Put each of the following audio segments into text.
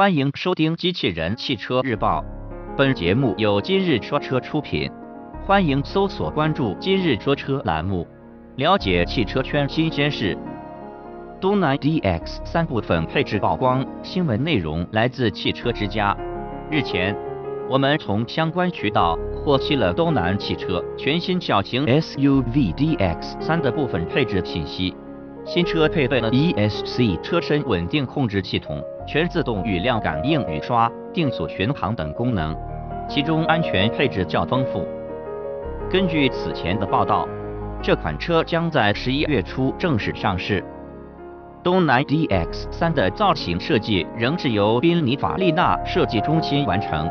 欢迎收听《机器人汽车日报》，本节目由今日说车出品。欢迎搜索关注“今日说车”栏目，了解汽车圈新鲜事。东南 DX 三部分配置曝光，新闻内容来自汽车之家。日前，我们从相关渠道获悉了东南汽车全新小型 SUV DX 三的部分配置信息。新车配备了 ESC 车身稳定控制系统。全自动雨量感应雨刷、定速巡航等功能，其中安全配置较丰富。根据此前的报道，这款车将在十一月初正式上市。东南 DX3 的造型设计仍是由宾尼法利纳设计中心完成，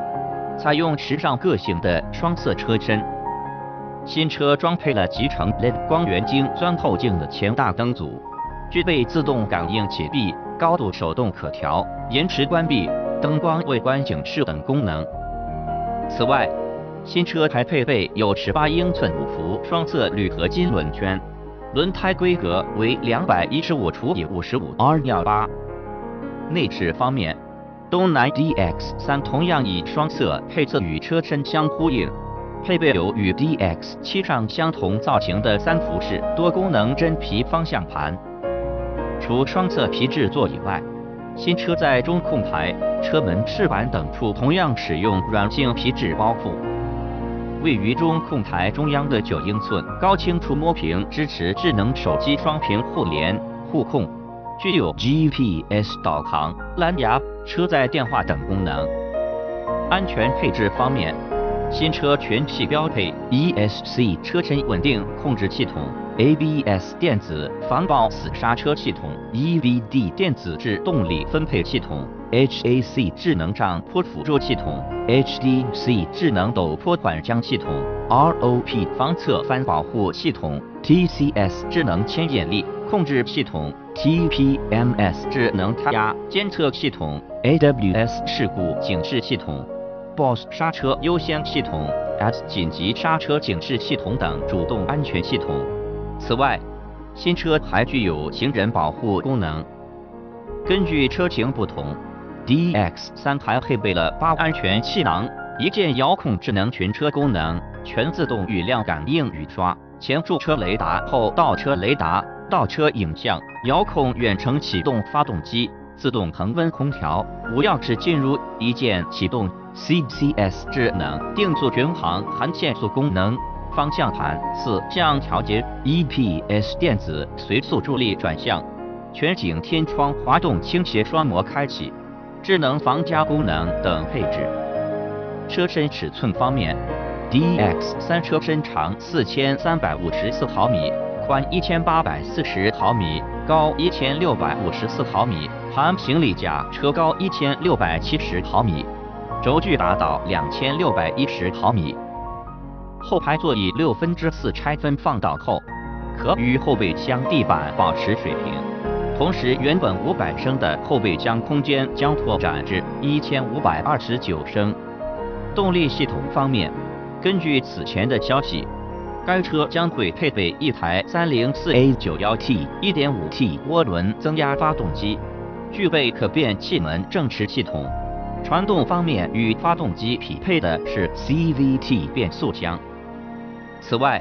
采用时尚个性的双色车身。新车装配了集成 LED 光源晶钻透镜的前大灯组，具备自动感应启闭。高度手动可调、延迟关闭、灯光外观警示等功能。此外，新车还配备有18英寸五幅双色铝合金轮圈，轮胎规格为215除以55 R18。内饰方面，东南 DX3 同样以双色配色与车身相呼应，配备有与 DX7 上相同造型的三辐式多功能真皮方向盘。除双色皮质座椅外，新车在中控台、车门饰板等处同样使用软性皮质包覆。位于中控台中央的九英寸高清触摸屏支持智能手机双屏互联互控，具有 GPS 导航、蓝牙、车载电话等功能。安全配置方面，新车全系标配 ESC 车身稳定控制系统。ABS 电子防抱死刹车系统，EVD 电子制动力分配系统，HAC 智能上坡辅助系统，HDC 智能陡坡缓降系统，ROP 防侧翻保护系统，TCS 智能牵引力控制系统，TPMS 智能胎压监测系统，AWS 事故警示系统，BOSS 刹车优先系统，S 紧急刹车警示系统等主动安全系统。此外，新车还具有行人保护功能。根据车型不同，DX3 还配备了八安全气囊、一键遥控智能群车功能、全自动雨量感应雨刷、前驻车雷达、后倒车雷达、倒车影像、遥控远程启动发动机、自动恒温空调、无钥匙进入、一键启动、CCS 智能定速巡航含限速功能。方向盘四向调节，EPS 电子随速助力转向，全景天窗滑动倾斜双模开启，智能防夹功能等配置。车身尺寸方面，DX3 车身长四千三百五十四毫米，宽一千八百四十毫米，高一千六百五十四毫米，含行李架车高一千六百七十毫米，轴距达到两千六百一十毫米。后排座椅六分之四拆分放倒后，可与后备箱地板保持水平。同时，原本五百升的后备箱空间将拓展至一千五百二十九升。动力系统方面，根据此前的消息，该车将会配备一台三零四 A 九幺 T 一点五 T 涡轮增压发动机，具备可变气门正时系统。传动方面，与发动机匹配的是 CVT 变速箱。此外，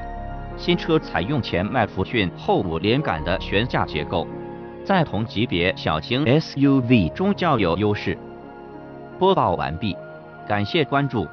新车采用前麦弗逊后五连杆的悬架结构，在同级别小型 SUV 中较有优势。播报完毕，感谢关注。